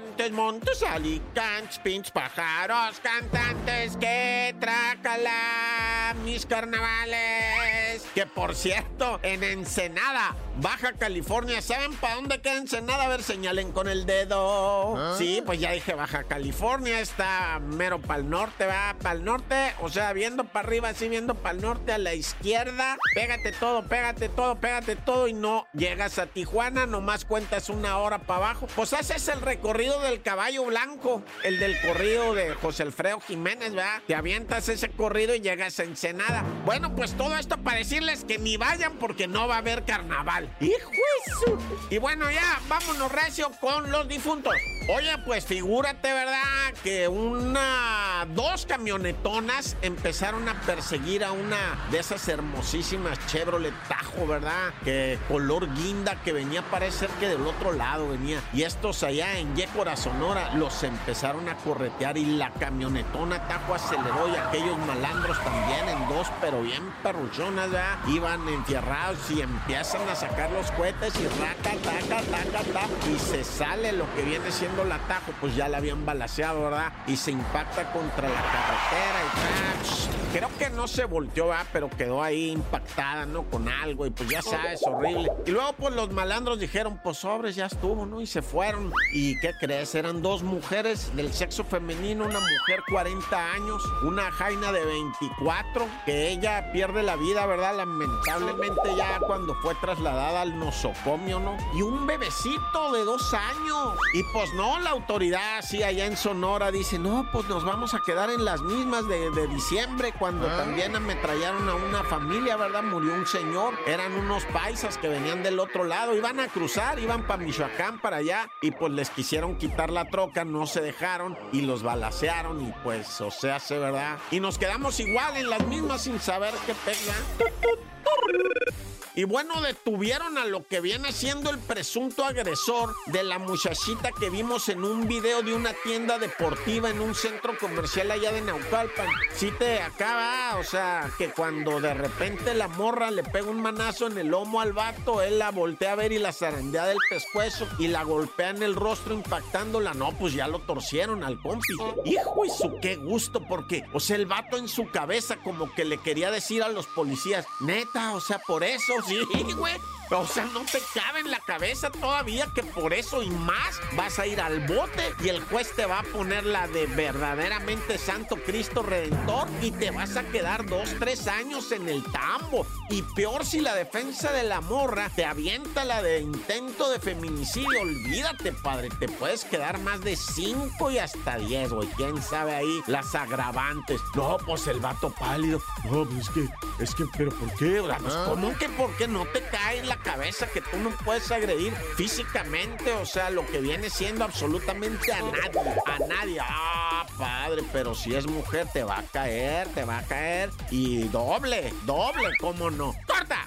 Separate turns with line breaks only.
montes, montes, alicantes, pinches pájaros, cantantes que trácala mis carnavales. Que por cierto, en Ensenada, Baja California, ¿saben para dónde queda Ensenada? A ver, señalen con el dedo.
¿Ah?
Sí, pues ya dije Baja California, está mero para el norte, va para el norte, o sea, viendo para arriba, así viendo para el norte, a la izquierda. Pégate todo, pégate todo, pégate todo y no llegas a Tijuana, nomás cuentas una hora para abajo. Pues haces el recorrido del caballo blanco, el del corrido de José Alfredo Jiménez, ¿verdad? Te avientas ese corrido y llegas a Ensenada. Bueno, pues todo esto para decirles que ni vayan porque no va a haber carnaval. ¡Hijo de su- Y bueno, ya, vámonos recio con los difuntos. Oye, pues figúrate, ¿verdad? Que una, dos camionetonas empezaron a perseguir a una de esas hermosísimas Chevrolet Tajo, ¿verdad? Que color guinda que venía a parecer que del otro lado venía. Y estos allá en Yécora, Sonora, los empezaron a corretear y la camionetona Tajo aceleró y aquellos malandros también en dos, pero bien perruchonas, ¿verdad? Iban enfierrados y empiezan a sacar los cohetes y raca, taca, taca, taca, y se sale lo que viene siendo la Tajo, pues ya la habían balaseado, ¿verdad? Y se impacta contra la carretera y. Creo que no se volteó, ¿verdad? Pero quedó ahí impactada, ¿no? Con algo y pues ya sabes, horrible. Y luego pues los malandros dijeron, pues sobres, ya estuvo, ¿no? Y se fueron. ¿Y qué crees? Eran dos mujeres del sexo femenino, una mujer 40 años, una jaina de 24, que ella pierde la vida, ¿verdad? Lamentablemente ya cuando fue trasladada al nosocomio, ¿no? Y un bebecito de dos años. Y pues no, la autoridad así allá en Sonora dice, no, pues nos vamos a quedar en las mismas de, de diciembre, cuando también ametrallaron a una familia, ¿verdad? Murió un señor, eran unos paisas que venían del otro lado, iban a cruzar, iban para Michoacán, para allá, y pues les quisieron quitar la troca, no se dejaron y los balacearon y pues, o sea, se verdad. Y nos quedamos igual en las mismas sin saber qué pega. Y bueno, detuvieron a lo que viene siendo el presunto agresor de la muchachita que vimos en un video de una tienda deportiva en un centro comercial allá de Naucalpan. Sí te acaba, o sea, que cuando de repente la morra le pega un manazo en el lomo al vato, él la voltea a ver y la zarandea del pescuezo y la golpea en el rostro impactándola. No, pues ya lo torcieron al compi. Hijo y su qué gusto, porque, o sea, el vato en su cabeza como que le quería decir a los policías, neta, o sea, por eso, sí, güey. O sea, no te cabe en la cabeza todavía que por eso y más vas a ir al bote y el juez te va a poner la de verdaderamente Santo Cristo Redentor y te vas a quedar dos, tres años en el tambo. Y peor si la defensa de la morra te avienta la de intento de feminicidio. Olvídate, padre, te puedes quedar más de cinco y hasta diez, güey. ¿Quién sabe ahí las agravantes? No, pues el vato pálido. No, pues es que, es que, pero ¿por qué? O sea, pues, ¿Cómo que por qué no te cae en la cabeza que tú no puedes agredir físicamente? O sea, lo que viene siendo absolutamente a nadie. A nadie. Ah, padre, pero si es mujer te va a caer, te va a caer. Y doble, doble, ¿cómo no? ¡Corta!